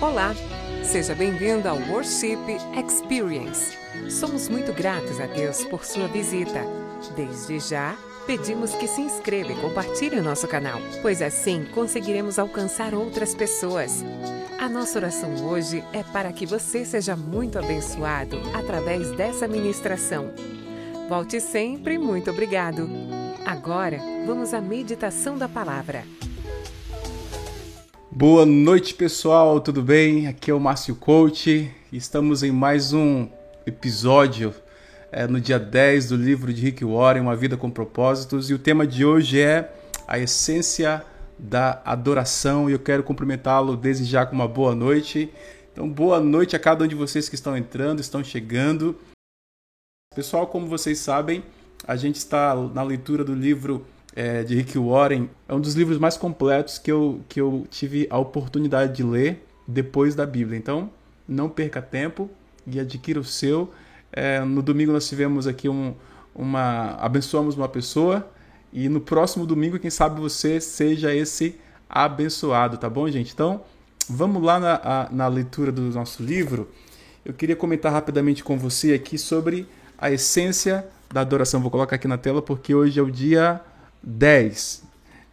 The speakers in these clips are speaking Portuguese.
Olá, seja bem-vindo ao Worship Experience. Somos muito gratos a Deus por sua visita. Desde já, pedimos que se inscreva e compartilhe o nosso canal, pois assim conseguiremos alcançar outras pessoas. A nossa oração hoje é para que você seja muito abençoado através dessa ministração. Volte sempre, muito obrigado. Agora, vamos à meditação da palavra. Boa noite, pessoal, tudo bem? Aqui é o Márcio Coach. Estamos em mais um episódio é, no dia 10 do livro de Rick Warren, Uma Vida com Propósitos, e o tema de hoje é a essência da adoração. E eu quero cumprimentá-lo desde já com uma boa noite. Então, boa noite a cada um de vocês que estão entrando, estão chegando. Pessoal, como vocês sabem, a gente está na leitura do livro é, de Rick Warren. É um dos livros mais completos que eu, que eu tive a oportunidade de ler depois da Bíblia. Então, não perca tempo e adquira o seu. É, no domingo nós tivemos aqui um, uma. abençoamos uma pessoa. E no próximo domingo, quem sabe você seja esse abençoado, tá bom, gente? Então, vamos lá na, a, na leitura do nosso livro. Eu queria comentar rapidamente com você aqui sobre a essência da adoração. Vou colocar aqui na tela porque hoje é o dia 10.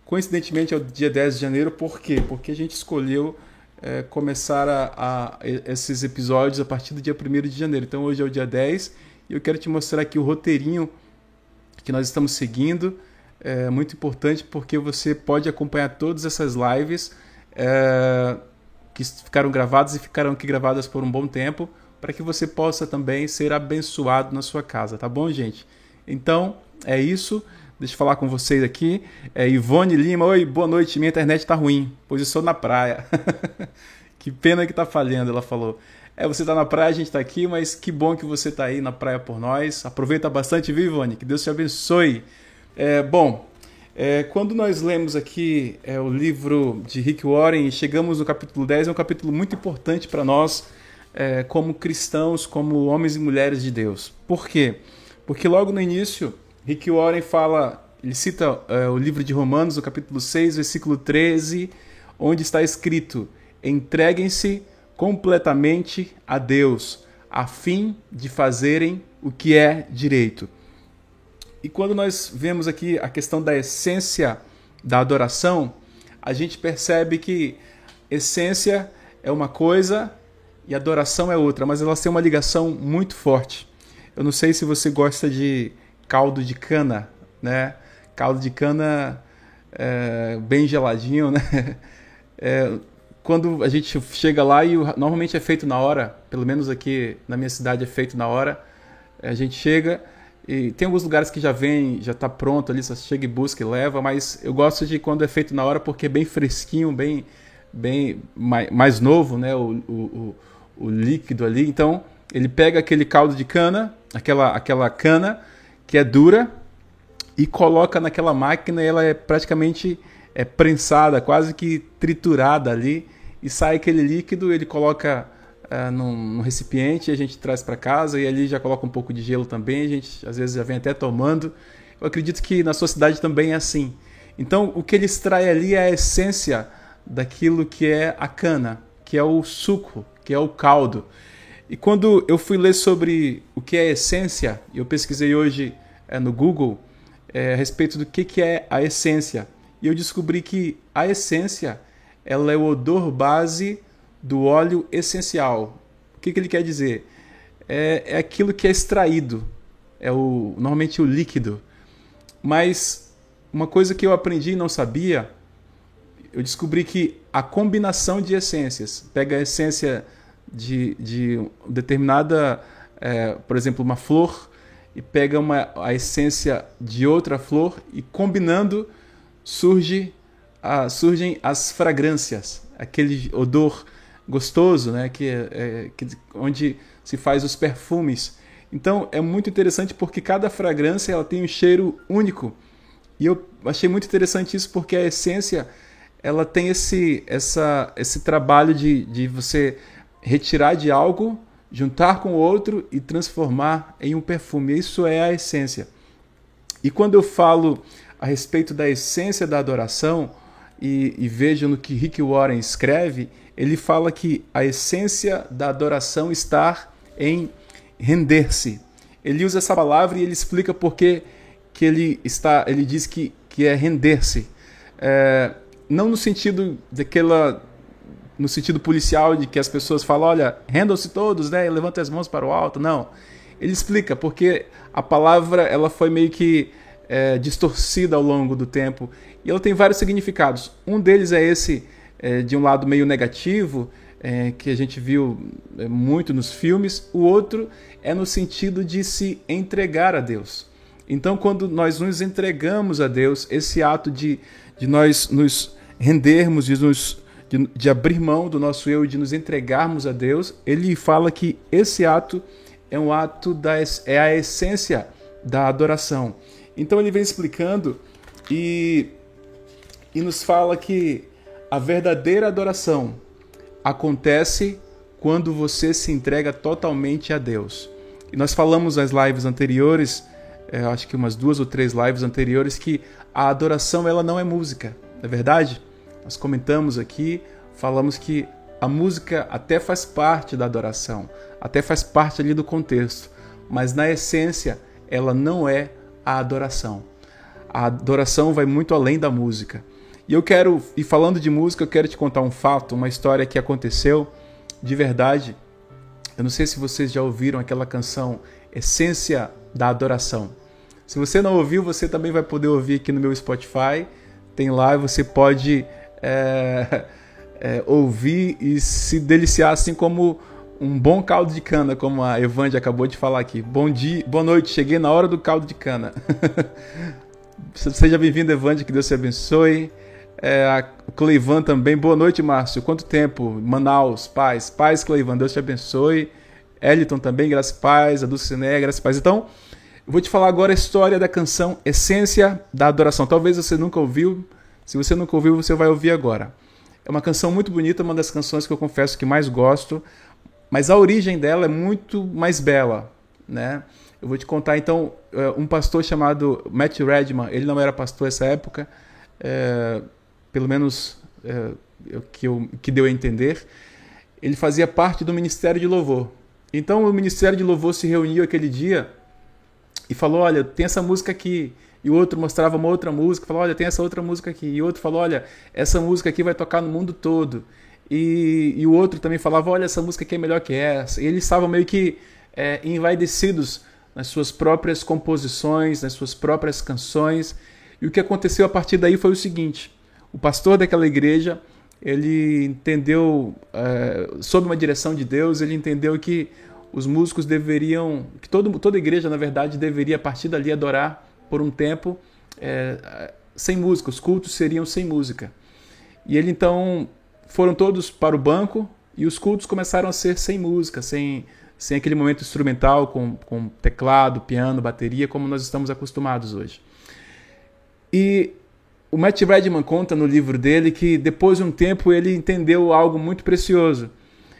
Coincidentemente é o dia 10 de janeiro, por quê? Porque a gente escolheu é, começar a, a, esses episódios a partir do dia 1 de janeiro. Então hoje é o dia 10 e eu quero te mostrar aqui o roteirinho que nós estamos seguindo. É muito importante porque você pode acompanhar todas essas lives é, que ficaram gravadas e ficaram aqui gravadas por um bom tempo para que você possa também ser abençoado na sua casa, tá bom, gente? Então é isso. Deixa eu falar com vocês aqui. É Ivone Lima. Oi, boa noite. Minha internet está ruim, pois eu sou na praia. que pena que está falhando, ela falou. É, você está na praia, a gente está aqui, mas que bom que você está aí na praia por nós. Aproveita bastante, viu, Ivone? Que Deus te abençoe. É, bom, é, quando nós lemos aqui é, o livro de Rick Warren e chegamos no capítulo 10, é um capítulo muito importante para nós, é, como cristãos, como homens e mulheres de Deus. Por quê? Porque logo no início Rick Warren fala, ele cita é, o livro de Romanos, o capítulo 6, versículo 13, onde está escrito: entreguem-se completamente a Deus, a fim de fazerem o que é direito. E quando nós vemos aqui a questão da essência da adoração, a gente percebe que essência é uma coisa e adoração é outra, mas elas têm uma ligação muito forte. Eu não sei se você gosta de caldo de cana, né? Caldo de cana é, bem geladinho, né? É, quando a gente chega lá e normalmente é feito na hora, pelo menos aqui na minha cidade é feito na hora. A gente chega e tem alguns lugares que já vem, já está pronto ali, só chega e busca e leva, mas eu gosto de quando é feito na hora porque é bem fresquinho, bem, bem mais, mais novo, né? O, o, o, o líquido ali. Então ele pega aquele caldo de cana, aquela, aquela cana que é dura e coloca naquela máquina e ela é praticamente é prensada, quase que triturada ali e sai aquele líquido, ele coloca uh, num, num, recipiente a gente traz para casa e ali já coloca um pouco de gelo também, a gente às vezes já vem até tomando. Eu acredito que na sua cidade também é assim. Então o que ele extrai ali é a essência daquilo que é a cana, que é o suco, que é o caldo. E quando eu fui ler sobre o que é essência, eu pesquisei hoje é, no Google é, a respeito do que, que é a essência. E eu descobri que a essência ela é o odor base do óleo essencial. O que, que ele quer dizer? É, é aquilo que é extraído, é o, normalmente o líquido. Mas uma coisa que eu aprendi e não sabia, eu descobri que a combinação de essências, pega a essência de, de determinada, é, por exemplo, uma flor e pega uma, a essência de outra flor e combinando surge a, surgem as fragrâncias, aquele odor gostoso, né, que, é, é, que, onde se faz os perfumes. Então é muito interessante porque cada fragrância ela tem um cheiro único. E eu achei muito interessante isso porque a essência ela tem esse, essa, esse trabalho de, de você retirar de algo, juntar com outro e transformar em um perfume. Isso é a essência. E quando eu falo a respeito da essência da adoração, e, e veja no que Rick Warren escreve, ele fala que a essência da adoração está em render-se. Ele usa essa palavra e ele explica por que ele está, ele diz que, que é render-se. É, não no sentido daquela no sentido policial de que as pessoas falam, olha, rendam-se todos, né, levanta as mãos para o alto. Não. Ele explica porque a palavra ela foi meio que é, distorcida ao longo do tempo e ela tem vários significados. Um deles é esse é, de um lado meio negativo, é, que a gente viu é, muito nos filmes, o outro é no sentido de se entregar a Deus. Então, quando nós nos entregamos a Deus, esse ato de, de nós nos rendermos, de, nos, de, de abrir mão do nosso eu e de nos entregarmos a Deus, ele fala que esse ato é um ato da é a essência da adoração. Então ele vem explicando e, e nos fala que a verdadeira adoração acontece quando você se entrega totalmente a Deus. E nós falamos nas lives anteriores, é, acho que umas duas ou três lives anteriores, que a adoração ela não é música, não é verdade? Nós comentamos aqui, falamos que a música até faz parte da adoração, até faz parte ali do contexto, mas na essência ela não é a adoração. A adoração vai muito além da música. E eu quero, e falando de música, eu quero te contar um fato, uma história que aconteceu de verdade. Eu não sei se vocês já ouviram aquela canção Essência da Adoração. Se você não ouviu, você também vai poder ouvir aqui no meu Spotify. Tem lá e você pode é, é, ouvir e se deliciar, assim como um bom caldo de cana, como a Evande acabou de falar aqui. Bom dia, boa noite, cheguei na hora do caldo de cana. Seja bem-vindo, Evande, que Deus te abençoe. É, a Cleivan também. Boa noite, Márcio. Quanto tempo? Manaus, paz. Paz, Cleivan. Deus te abençoe. Eliton também, graças paz. A Dulciné, graças paz. Então, eu vou te falar agora a história da canção Essência da Adoração. Talvez você nunca ouviu. Se você nunca ouviu, você vai ouvir agora. É uma canção muito bonita, uma das canções que eu confesso que mais gosto. Mas a origem dela é muito mais bela, né? Eu vou te contar então é, um pastor chamado Matt Redman. Ele não era pastor nessa época. É, pelo menos é, que, eu, que deu a entender, ele fazia parte do Ministério de Louvor. Então o Ministério de Louvor se reuniu aquele dia e falou: Olha, tem essa música aqui. E o outro mostrava uma outra música, falou: Olha, tem essa outra música aqui. E o outro falou: Olha, essa música aqui vai tocar no mundo todo. E, e o outro também falava: Olha, essa música aqui é melhor que essa. E eles estavam meio que é, envaidecidos nas suas próprias composições, nas suas próprias canções. E o que aconteceu a partir daí foi o seguinte: o pastor daquela igreja ele entendeu é, sob uma direção de Deus ele entendeu que os músicos deveriam que todo, toda igreja na verdade deveria a partir dali adorar por um tempo é, sem música os cultos seriam sem música. E ele então foram todos para o banco e os cultos começaram a ser sem música sem sem aquele momento instrumental com, com teclado piano bateria como nós estamos acostumados hoje. E o Matt Redman conta no livro dele que depois de um tempo ele entendeu algo muito precioso,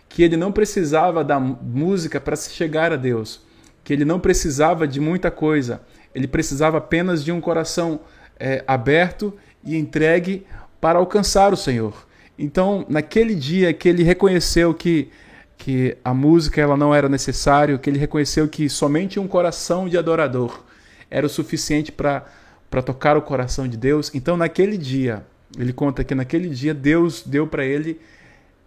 que ele não precisava da música para se chegar a Deus, que ele não precisava de muita coisa, ele precisava apenas de um coração é, aberto e entregue para alcançar o Senhor. Então, naquele dia que ele reconheceu que, que a música ela não era necessária, que ele reconheceu que somente um coração de adorador era o suficiente para para tocar o coração de Deus. Então, naquele dia, ele conta que naquele dia Deus deu para ele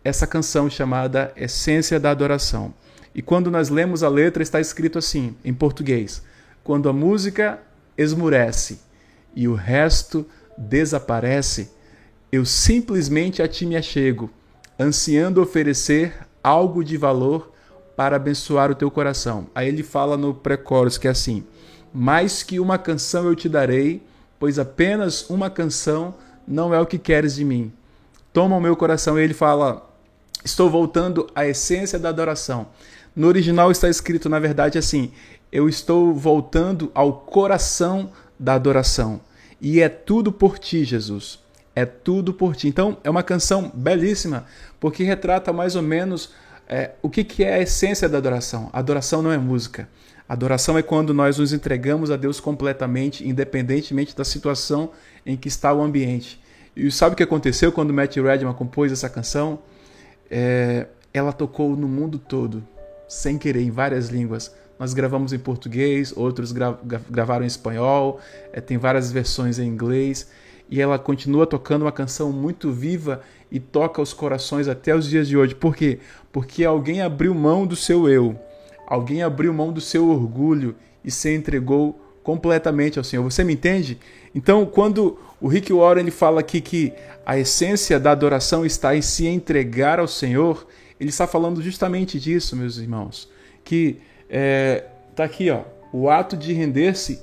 essa canção chamada Essência da Adoração. E quando nós lemos a letra, está escrito assim, em português: Quando a música esmurece e o resto desaparece, eu simplesmente a ti me achego, ansiando oferecer algo de valor para abençoar o teu coração. Aí ele fala no pré-chorus que é assim: mais que uma canção eu te darei, pois apenas uma canção não é o que queres de mim. Toma o meu coração. E ele fala: Estou voltando à essência da adoração. No original está escrito, na verdade, assim: Eu estou voltando ao coração da adoração. E é tudo por ti, Jesus. É tudo por ti. Então, é uma canção belíssima, porque retrata mais ou menos é, o que, que é a essência da adoração. Adoração não é música. Adoração é quando nós nos entregamos a Deus completamente, independentemente da situação em que está o ambiente. E sabe o que aconteceu quando Matt Redman compôs essa canção? É, ela tocou no mundo todo, sem querer, em várias línguas. Nós gravamos em português, outros gra gravaram em espanhol, é, tem várias versões em inglês. E ela continua tocando uma canção muito viva e toca os corações até os dias de hoje. Por quê? Porque alguém abriu mão do seu eu, alguém abriu mão do seu orgulho e se entregou completamente ao Senhor. Você me entende? Então, quando o Rick Warren ele fala aqui que a essência da adoração está em se entregar ao Senhor, ele está falando justamente disso, meus irmãos. Que é, tá aqui, ó, o ato de render-se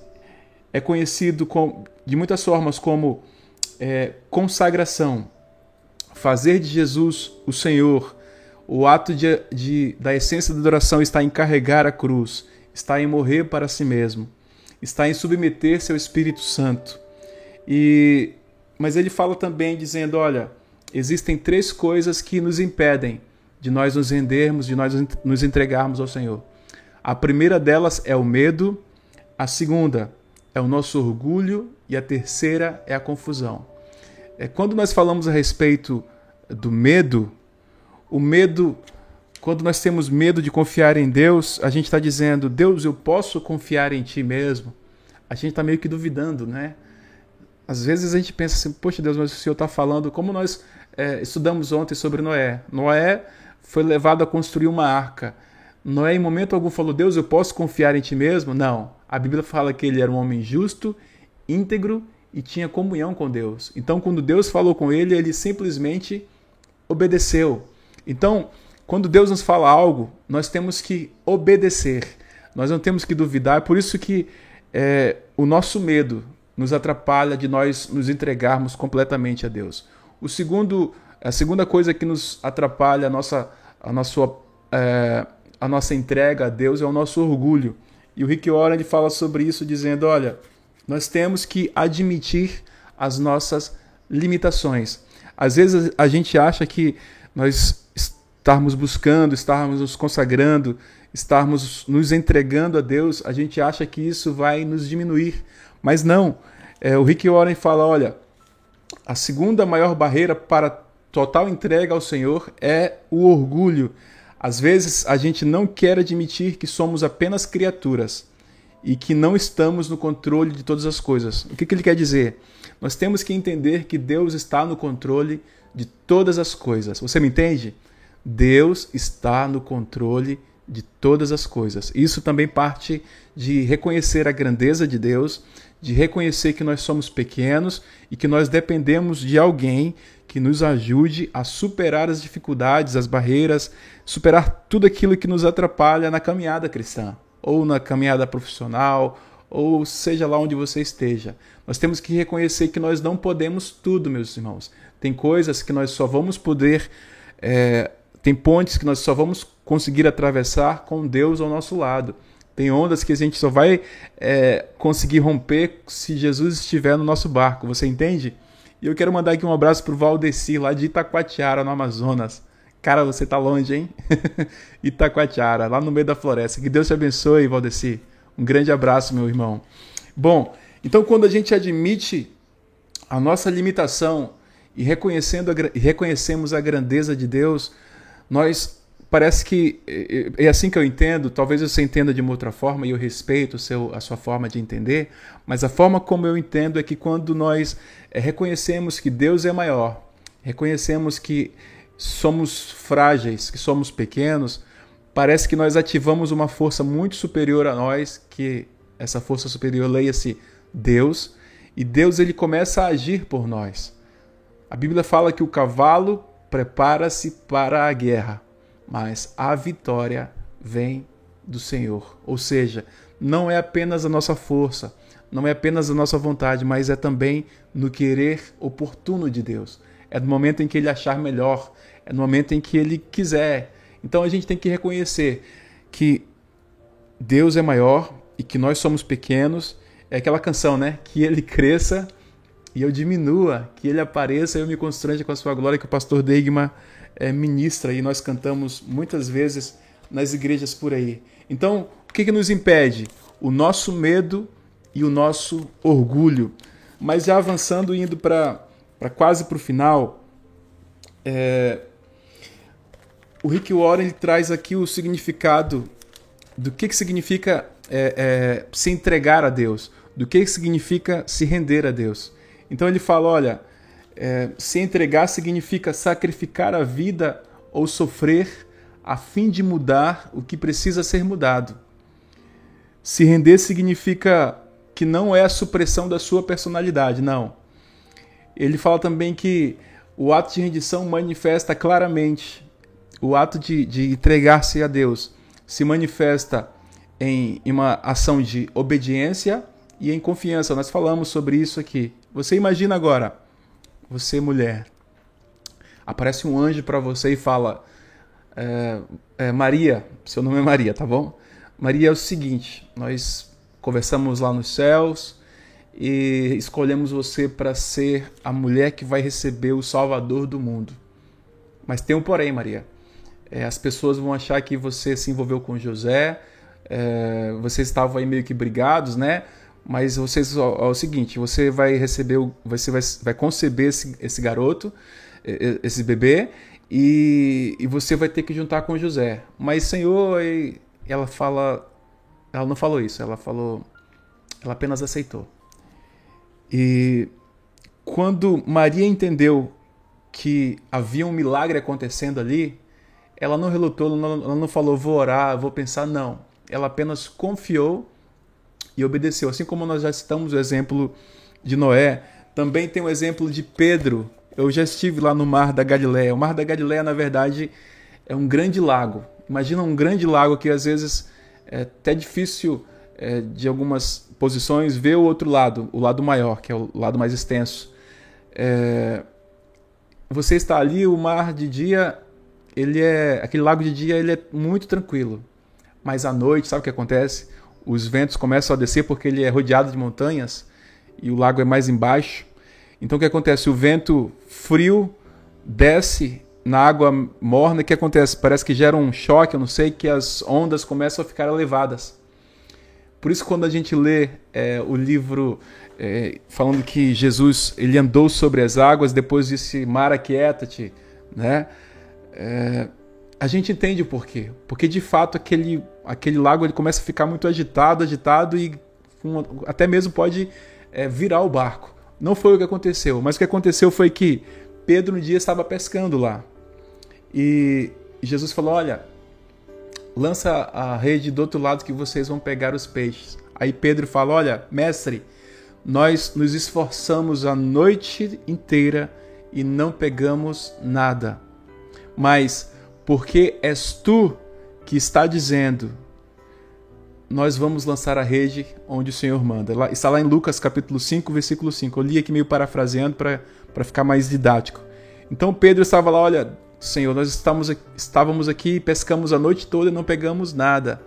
é conhecido com, de muitas formas como é, consagração, fazer de Jesus o Senhor. O ato de, de, da essência da adoração está em carregar a cruz, está em morrer para si mesmo, está em submeter-se ao Espírito Santo. E, mas ele fala também dizendo, olha, existem três coisas que nos impedem de nós nos rendermos, de nós nos entregarmos ao Senhor. A primeira delas é o medo, a segunda é o nosso orgulho e a terceira é a confusão. É, quando nós falamos a respeito do medo, o medo, quando nós temos medo de confiar em Deus, a gente está dizendo, Deus, eu posso confiar em Ti mesmo? A gente está meio que duvidando, né? Às vezes a gente pensa assim, poxa Deus, mas o Senhor está falando, como nós é, estudamos ontem sobre Noé. Noé foi levado a construir uma arca. Noé, em momento algum, falou: Deus, eu posso confiar em ti mesmo? Não. A Bíblia fala que ele era um homem justo, íntegro e tinha comunhão com Deus. Então, quando Deus falou com ele, ele simplesmente obedeceu. Então, quando Deus nos fala algo, nós temos que obedecer. Nós não temos que duvidar. É por isso que é, o nosso medo nos atrapalha de nós nos entregarmos completamente a Deus. O segundo, a segunda coisa que nos atrapalha a nossa, a nossa, é, a nossa entrega a Deus é o nosso orgulho. E o Rick Warren fala sobre isso dizendo, olha, nós temos que admitir as nossas limitações. Às vezes a gente acha que nós estarmos buscando, estarmos nos consagrando, estarmos nos entregando a Deus, a gente acha que isso vai nos diminuir. Mas não. É, o Rick Warren fala: olha, a segunda maior barreira para total entrega ao Senhor é o orgulho. Às vezes a gente não quer admitir que somos apenas criaturas e que não estamos no controle de todas as coisas. O que, que ele quer dizer? Nós temos que entender que Deus está no controle de todas as coisas. Você me entende? Deus está no controle de todas as coisas. Isso também parte de reconhecer a grandeza de Deus, de reconhecer que nós somos pequenos e que nós dependemos de alguém que nos ajude a superar as dificuldades, as barreiras, superar tudo aquilo que nos atrapalha na caminhada cristã, ou na caminhada profissional, ou seja lá onde você esteja. Nós temos que reconhecer que nós não podemos tudo, meus irmãos. Tem coisas que nós só vamos poder. É, tem pontes que nós só vamos conseguir atravessar com Deus ao nosso lado. Tem ondas que a gente só vai é, conseguir romper se Jesus estiver no nosso barco. Você entende? E eu quero mandar aqui um abraço pro Valdeci, lá de Itacoatiara, no Amazonas. Cara, você tá longe, hein? Itacoatiara, lá no meio da floresta. Que Deus te abençoe, Valdeci. Um grande abraço, meu irmão. Bom, então quando a gente admite a nossa limitação e reconhecendo a, e reconhecemos a grandeza de Deus, nós parece que é assim que eu entendo. Talvez você entenda de uma outra forma e eu respeito seu, a sua forma de entender, mas a forma como eu entendo é que quando nós é, reconhecemos que Deus é maior, reconhecemos que somos frágeis, que somos pequenos, parece que nós ativamos uma força muito superior a nós, que essa força superior leia-se Deus, e Deus ele começa a agir por nós. A Bíblia fala que o cavalo prepara-se para a guerra, mas a vitória vem do Senhor. Ou seja, não é apenas a nossa força, não é apenas a nossa vontade, mas é também no querer oportuno de Deus. É no momento em que ele achar melhor, é no momento em que ele quiser. Então a gente tem que reconhecer que Deus é maior e que nós somos pequenos. É aquela canção, né? Que ele cresça e eu diminua, que ele apareça e eu me constrange com a sua glória, que o pastor Deigma é, ministra e nós cantamos muitas vezes nas igrejas por aí. Então, o que, que nos impede? O nosso medo e o nosso orgulho. Mas já avançando, indo para para quase para o final, é, o Rick Warren ele traz aqui o significado do que, que significa é, é, se entregar a Deus, do que, que significa se render a Deus. Então ele fala: olha, é, se entregar significa sacrificar a vida ou sofrer a fim de mudar o que precisa ser mudado. Se render significa que não é a supressão da sua personalidade, não. Ele fala também que o ato de rendição manifesta claramente, o ato de, de entregar-se a Deus se manifesta em, em uma ação de obediência e em confiança. Nós falamos sobre isso aqui. Você imagina agora, você mulher, aparece um anjo para você e fala: é, é, Maria, seu nome é Maria, tá bom? Maria é o seguinte: nós conversamos lá nos céus e escolhemos você para ser a mulher que vai receber o Salvador do mundo. Mas tem um porém, Maria. É, as pessoas vão achar que você se envolveu com José, é, vocês estavam aí meio que brigados, né? Mas vocês, é o seguinte, você vai receber, você vai, vai conceber esse, esse garoto, esse bebê, e, e você vai ter que juntar com José. Mas Senhor, ela fala, ela não falou isso, ela falou, ela apenas aceitou. E quando Maria entendeu que havia um milagre acontecendo ali, ela não relutou, ela não falou, vou orar, vou pensar, não. Ela apenas confiou e obedeceu. Assim como nós já citamos o exemplo de Noé, também tem o exemplo de Pedro. Eu já estive lá no Mar da Galileia. O Mar da Galileia, na verdade, é um grande lago. Imagina um grande lago que às vezes é até difícil é, de algumas posições ver o outro lado, o lado maior, que é o lado mais extenso. É, você está ali, o mar de dia ele é aquele lago de dia ele é muito tranquilo, mas à noite sabe o que acontece? Os ventos começam a descer porque ele é rodeado de montanhas e o lago é mais embaixo. Então o que acontece? O vento frio desce na água morna. O que acontece? Parece que gera um choque, eu não sei, que as ondas começam a ficar elevadas. Por isso quando a gente lê é, o livro é, falando que Jesus ele andou sobre as águas, depois disse mar aquieta-te, né? É, a gente entende o porquê. Porque de fato aquele, aquele lago ele começa a ficar muito agitado, agitado e um, até mesmo pode é, virar o barco. Não foi o que aconteceu, mas o que aconteceu foi que Pedro um dia estava pescando lá. E Jesus falou: Olha, lança a rede do outro lado que vocês vão pegar os peixes. Aí Pedro fala: Olha, mestre, nós nos esforçamos a noite inteira e não pegamos nada mas porque és tu que está dizendo, nós vamos lançar a rede onde o Senhor manda. Está lá em Lucas capítulo 5, versículo 5. Eu li aqui meio parafraseando para ficar mais didático. Então Pedro estava lá, olha, Senhor, nós estamos, estávamos aqui, pescamos a noite toda e não pegamos nada.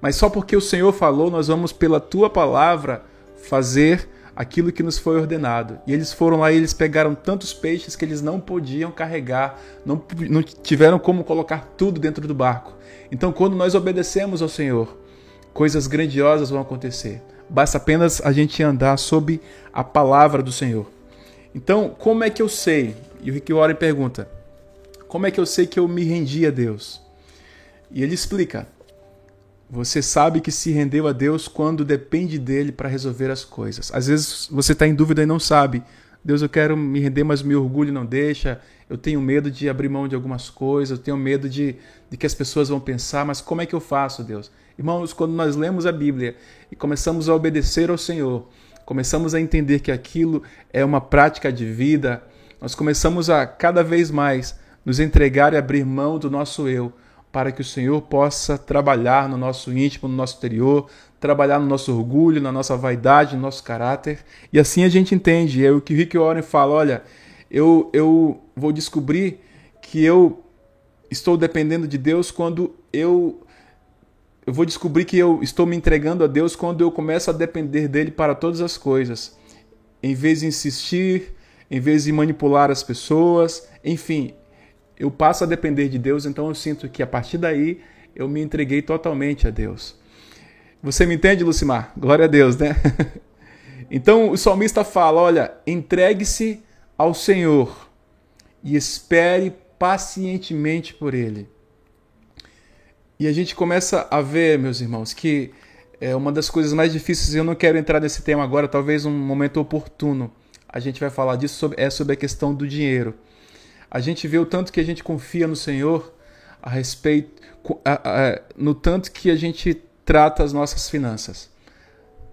Mas só porque o Senhor falou, nós vamos pela tua palavra fazer aquilo que nos foi ordenado. E eles foram lá e eles pegaram tantos peixes que eles não podiam carregar, não, não tiveram como colocar tudo dentro do barco. Então, quando nós obedecemos ao Senhor, coisas grandiosas vão acontecer. Basta apenas a gente andar sob a palavra do Senhor. Então, como é que eu sei? E o Rick Warren pergunta: como é que eu sei que eu me rendi a Deus? E ele explica: você sabe que se rendeu a Deus quando depende dele para resolver as coisas. Às vezes você está em dúvida e não sabe. Deus, eu quero me render, mas meu orgulho não deixa. Eu tenho medo de abrir mão de algumas coisas. Eu tenho medo de, de que as pessoas vão pensar. Mas como é que eu faço, Deus? Irmãos, quando nós lemos a Bíblia e começamos a obedecer ao Senhor, começamos a entender que aquilo é uma prática de vida, nós começamos a cada vez mais nos entregar e abrir mão do nosso eu para que o Senhor possa trabalhar no nosso íntimo, no nosso interior, trabalhar no nosso orgulho, na nossa vaidade, no nosso caráter. E assim a gente entende. É o que Rick Warren fala: olha, eu, eu vou descobrir que eu estou dependendo de Deus quando eu. Eu vou descobrir que eu estou me entregando a Deus quando eu começo a depender dele para todas as coisas. Em vez de insistir, em vez de manipular as pessoas, enfim, eu passo a depender de Deus, então eu sinto que a partir daí eu me entreguei totalmente a Deus. Você me entende, Lucimar? Glória a Deus, né? então o salmista fala: olha, entregue-se ao Senhor e espere pacientemente por Ele. E a gente começa a ver, meus irmãos, que é uma das coisas mais difíceis, eu não quero entrar nesse tema agora, talvez um momento oportuno. A gente vai falar disso, é sobre a questão do dinheiro. A gente vê o tanto que a gente confia no Senhor a respeito, no tanto que a gente trata as nossas finanças.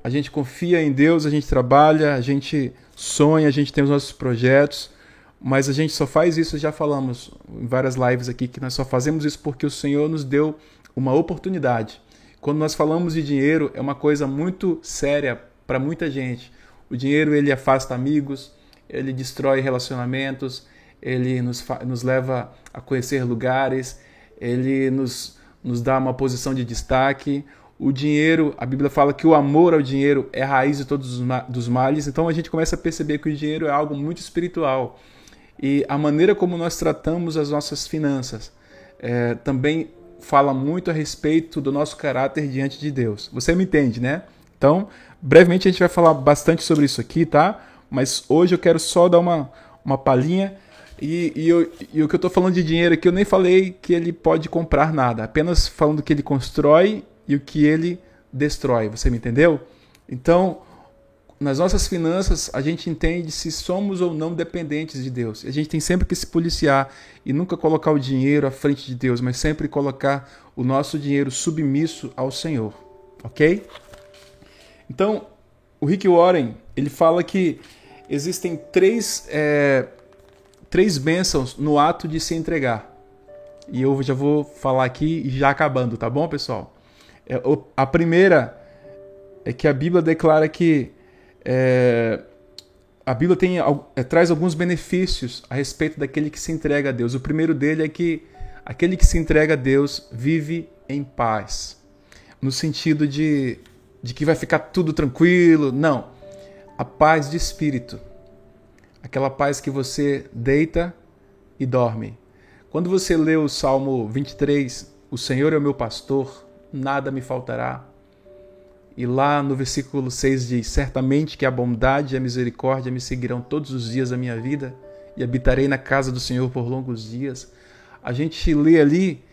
A gente confia em Deus, a gente trabalha, a gente sonha, a gente tem os nossos projetos, mas a gente só faz isso, já falamos em várias lives aqui, que nós só fazemos isso porque o Senhor nos deu uma oportunidade. Quando nós falamos de dinheiro, é uma coisa muito séria para muita gente. O dinheiro ele afasta amigos, ele destrói relacionamentos, ele nos, nos leva a conhecer lugares, ele nos, nos dá uma posição de destaque. O dinheiro, a Bíblia fala que o amor ao dinheiro é raiz de todos os males, então a gente começa a perceber que o dinheiro é algo muito espiritual. E a maneira como nós tratamos as nossas finanças é, também fala muito a respeito do nosso caráter diante de Deus. Você me entende, né? Então, brevemente a gente vai falar bastante sobre isso aqui, tá? Mas hoje eu quero só dar uma, uma palhinha. E, e, eu, e o que eu estou falando de dinheiro aqui, eu nem falei que ele pode comprar nada, apenas falando que ele constrói e o que ele destrói. Você me entendeu? Então, nas nossas finanças, a gente entende se somos ou não dependentes de Deus. A gente tem sempre que se policiar e nunca colocar o dinheiro à frente de Deus, mas sempre colocar o nosso dinheiro submisso ao Senhor. Ok? Então, o Rick Warren ele fala que existem três, é, três bênçãos no ato de se entregar. E eu já vou falar aqui já acabando, tá bom, pessoal? É, a primeira é que a Bíblia declara que é, a Bíblia tem, é, traz alguns benefícios a respeito daquele que se entrega a Deus. O primeiro dele é que aquele que se entrega a Deus vive em paz, no sentido de, de que vai ficar tudo tranquilo. Não. A paz de espírito. Aquela paz que você deita e dorme. Quando você lê o Salmo 23, O Senhor é o meu pastor, nada me faltará. E lá no versículo 6 diz: Certamente que a bondade e a misericórdia me seguirão todos os dias da minha vida e habitarei na casa do Senhor por longos dias. A gente lê ali,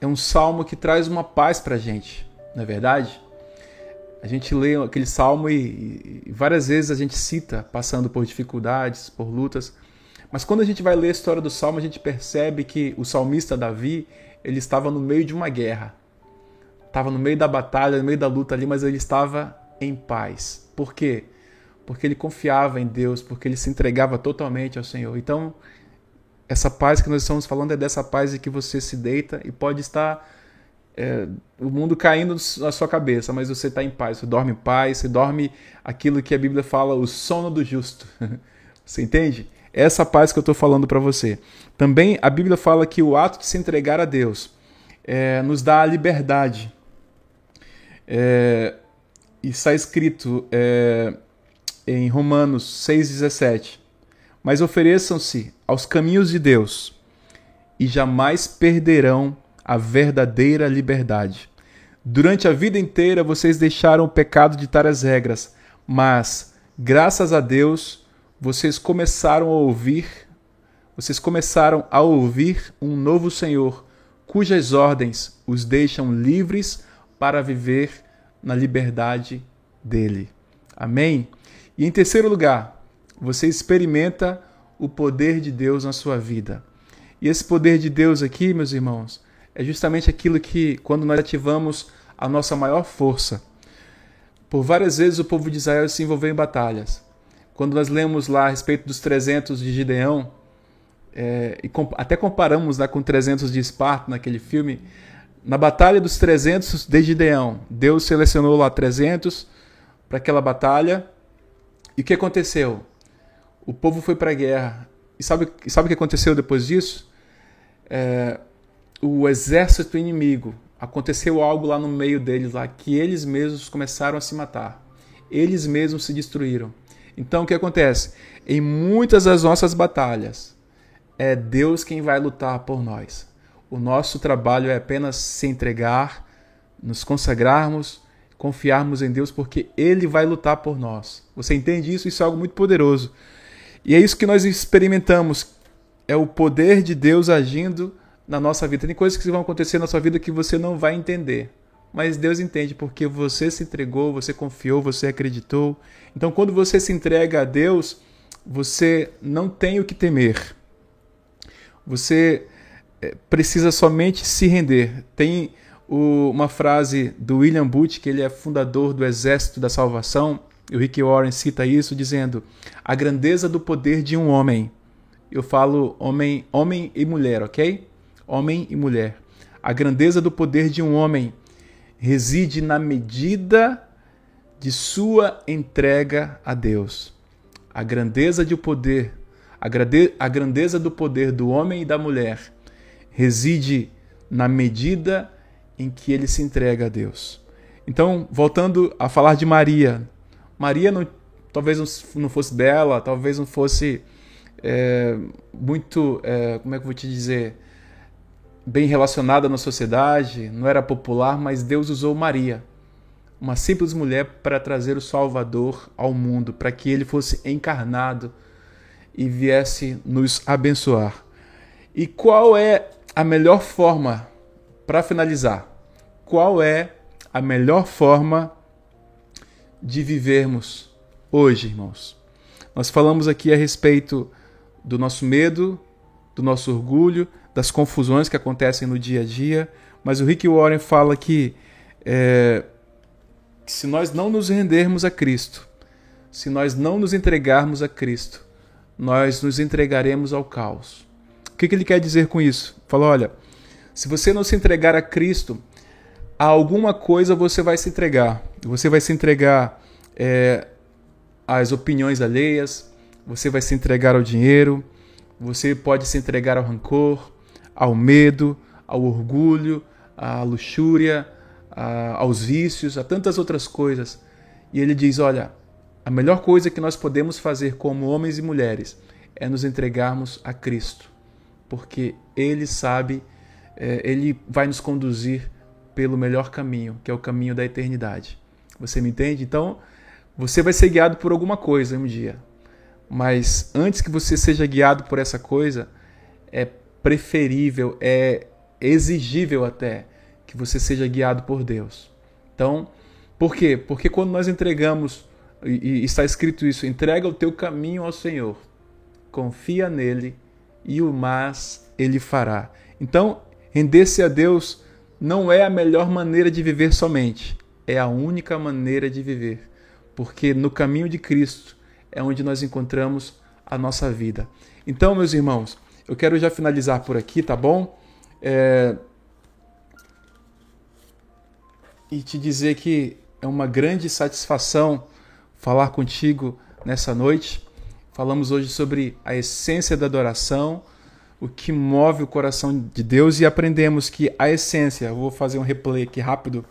é um salmo que traz uma paz para a gente, não é verdade? A gente lê aquele salmo e, e várias vezes a gente cita passando por dificuldades, por lutas. Mas quando a gente vai ler a história do salmo, a gente percebe que o salmista Davi ele estava no meio de uma guerra estava no meio da batalha, no meio da luta ali, mas ele estava em paz. Por quê? Porque ele confiava em Deus, porque ele se entregava totalmente ao Senhor. Então, essa paz que nós estamos falando é dessa paz em que você se deita e pode estar é, o mundo caindo na sua cabeça, mas você está em paz, você dorme em paz, você dorme aquilo que a Bíblia fala, o sono do justo. você entende? Essa paz que eu estou falando para você. Também a Bíblia fala que o ato de se entregar a Deus é, nos dá a liberdade. É, está escrito é, em Romanos 6,17: Mas ofereçam-se aos caminhos de Deus e jamais perderão a verdadeira liberdade. Durante a vida inteira vocês deixaram o pecado ditar as regras, mas, graças a Deus, vocês começaram a ouvir, vocês começaram a ouvir um novo Senhor, cujas ordens os deixam livres para viver na liberdade dele. Amém? E em terceiro lugar, você experimenta o poder de Deus na sua vida. E esse poder de Deus aqui, meus irmãos, é justamente aquilo que, quando nós ativamos a nossa maior força. Por várias vezes o povo de Israel se envolveu em batalhas. Quando nós lemos lá a respeito dos 300 de Gideão, é, e até comparamos lá com 300 de Esparta naquele filme, na batalha dos 300 de Gideão, Deus selecionou lá 300 para aquela batalha. E o que aconteceu? O povo foi para a guerra. E sabe, sabe o que aconteceu depois disso? É, o exército inimigo, aconteceu algo lá no meio deles, lá, que eles mesmos começaram a se matar. Eles mesmos se destruíram. Então o que acontece? Em muitas das nossas batalhas, é Deus quem vai lutar por nós. O nosso trabalho é apenas se entregar, nos consagrarmos, confiarmos em Deus, porque Ele vai lutar por nós. Você entende isso? Isso é algo muito poderoso. E é isso que nós experimentamos. É o poder de Deus agindo na nossa vida. Tem coisas que vão acontecer na sua vida que você não vai entender. Mas Deus entende porque você se entregou, você confiou, você acreditou. Então, quando você se entrega a Deus, você não tem o que temer. Você é, precisa somente se render. Tem uma frase do William Booth, que ele é fundador do Exército da Salvação, e o Rick Warren cita isso dizendo: "A grandeza do poder de um homem". Eu falo homem, homem e mulher, OK? Homem e mulher. A grandeza do poder de um homem reside na medida de sua entrega a Deus. A grandeza de poder, a, grande, a grandeza do poder do homem e da mulher reside na medida em que ele se entrega a Deus. Então, voltando a falar de Maria, Maria não, talvez não fosse dela, talvez não fosse é, muito, é, como é que eu vou te dizer, bem relacionada na sociedade, não era popular, mas Deus usou Maria, uma simples mulher, para trazer o Salvador ao mundo, para que ele fosse encarnado e viesse nos abençoar. E qual é a melhor forma, para finalizar, qual é a melhor forma de vivermos hoje, irmãos? Nós falamos aqui a respeito do nosso medo, do nosso orgulho, das confusões que acontecem no dia a dia, mas o Rick Warren fala que, é, se nós não nos rendermos a Cristo, se nós não nos entregarmos a Cristo, nós nos entregaremos ao caos. O que, que ele quer dizer com isso? Fala, olha, se você não se entregar a Cristo, a alguma coisa você vai se entregar. Você vai se entregar é, às opiniões alheias, você vai se entregar ao dinheiro, você pode se entregar ao rancor, ao medo, ao orgulho, à luxúria, a, aos vícios, a tantas outras coisas. E ele diz: olha, a melhor coisa que nós podemos fazer como homens e mulheres é nos entregarmos a Cristo, porque Ele sabe, é, Ele vai nos conduzir pelo melhor caminho, que é o caminho da eternidade. Você me entende? Então, você vai ser guiado por alguma coisa um dia. Mas antes que você seja guiado por essa coisa, é preferível, é exigível até que você seja guiado por Deus. Então, por quê? Porque quando nós entregamos, e está escrito isso, entrega o teu caminho ao Senhor, confia nele e o mais ele fará. Então, render-se a Deus não é a melhor maneira de viver somente, é a única maneira de viver, porque no caminho de Cristo é onde nós encontramos a nossa vida. Então, meus irmãos, eu quero já finalizar por aqui, tá bom? É... E te dizer que é uma grande satisfação falar contigo nessa noite. Falamos hoje sobre a essência da adoração, o que move o coração de Deus e aprendemos que a essência, vou fazer um replay aqui rápido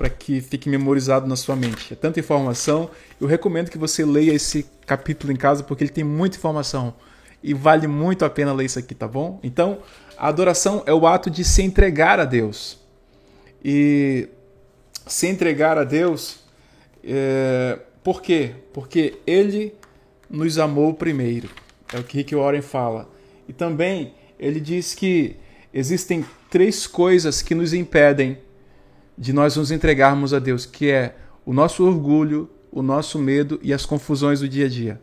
para que fique memorizado na sua mente. É tanta informação, eu recomendo que você leia esse capítulo em casa porque ele tem muita informação e vale muito a pena ler isso aqui, tá bom? Então, a adoração é o ato de se entregar a Deus. E se entregar a Deus, é... por quê? Porque Ele nos amou primeiro. É o que Rick Warren fala. E também ele diz que existem três coisas que nos impedem de nós nos entregarmos a Deus, que é o nosso orgulho, o nosso medo e as confusões do dia a dia.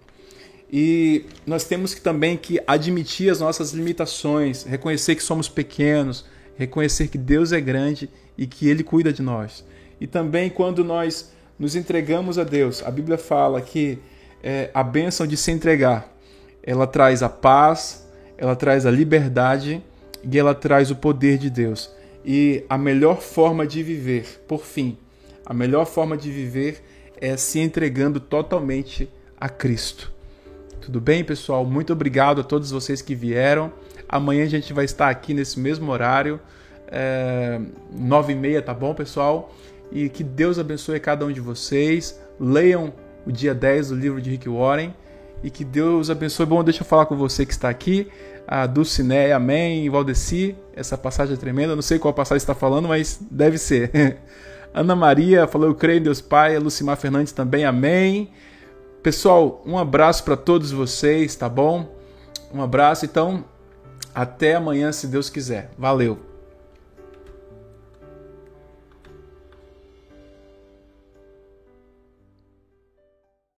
E nós temos que também que admitir as nossas limitações, reconhecer que somos pequenos, reconhecer que Deus é grande e que Ele cuida de nós. E também quando nós nos entregamos a Deus, a Bíblia fala que é, a bênção de se entregar, ela traz a paz, ela traz a liberdade e ela traz o poder de Deus. E a melhor forma de viver, por fim, a melhor forma de viver é se entregando totalmente a Cristo. Tudo bem, pessoal? Muito obrigado a todos vocês que vieram. Amanhã a gente vai estar aqui nesse mesmo horário, é, nove e meia, tá bom, pessoal? E que Deus abençoe cada um de vocês. Leiam o dia 10 do livro de Rick Warren. E que Deus abençoe. Bom, deixa eu falar com você que está aqui. A Dulcineia, amém. Valdeci, essa passagem é tremenda. não sei qual passagem está falando, mas deve ser. Ana Maria falou: Eu creio em Deus Pai. A Lucimar Fernandes também, amém. Pessoal, um abraço para todos vocês, tá bom? Um abraço, então até amanhã, se Deus quiser. Valeu!